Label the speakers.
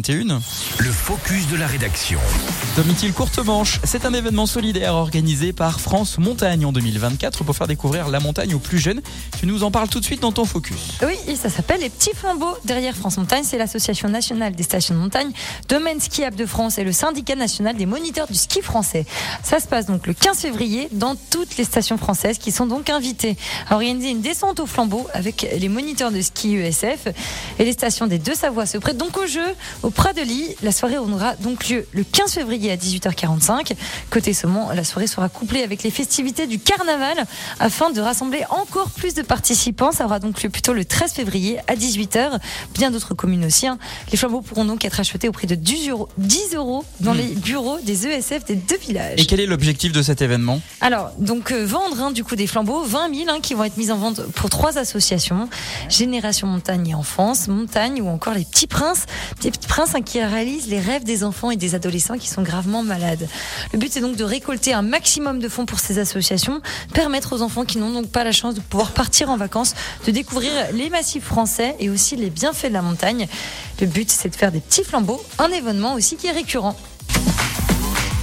Speaker 1: 21.
Speaker 2: Le focus de la rédaction.
Speaker 1: Domitil Courte Manche, c'est un événement solidaire organisé par France Montagne en 2024 pour faire découvrir la montagne aux plus jeunes. Tu nous en parles tout de suite dans ton focus.
Speaker 3: Oui, et ça s'appelle les petits flambeaux. Derrière France Montagne, c'est l'association nationale des stations de montagne, Domaine Skiable de France et le syndicat national des moniteurs du ski français. Ça se passe donc le 15 février dans toutes les stations françaises qui sont donc invitées à organiser une descente aux flambeaux avec les moniteurs de ski ESF et les stations des deux Savoies se prêtent donc au jeu au Prat de Lit. La soirée aura donc lieu le 15 février à 18h45. Côté saumon, la soirée sera couplée avec les festivités du carnaval afin de rassembler encore plus de participants. Ça aura donc lieu plutôt le 13 février à 18h. Bien d'autres communes aussi. hein. Les flambeaux pourront donc être achetés au prix de 10 euros, 10 euros dans les bureaux des ESF des deux villages.
Speaker 1: Et quel est l'objectif de cet événement?
Speaker 3: Alors, donc euh, vendre hein, du coup des flambeaux, 20 000 hein, qui vont être mis en vente pour trois associations Génération Montagne et Enfance, Montagne ou encore les Petits Princes, des Petits Princes qui réalisent les rêves des enfants et des adolescents qui sont gravement malades. Le but c'est donc de récolter un maximum de fonds pour ces associations, permettre aux enfants qui n'ont donc pas la chance de pouvoir partir en vacances, de découvrir les massifs français et aussi les bienfaits de la montagne. Le but c'est de faire des petits flambeaux, un événement aussi qui est récurrent.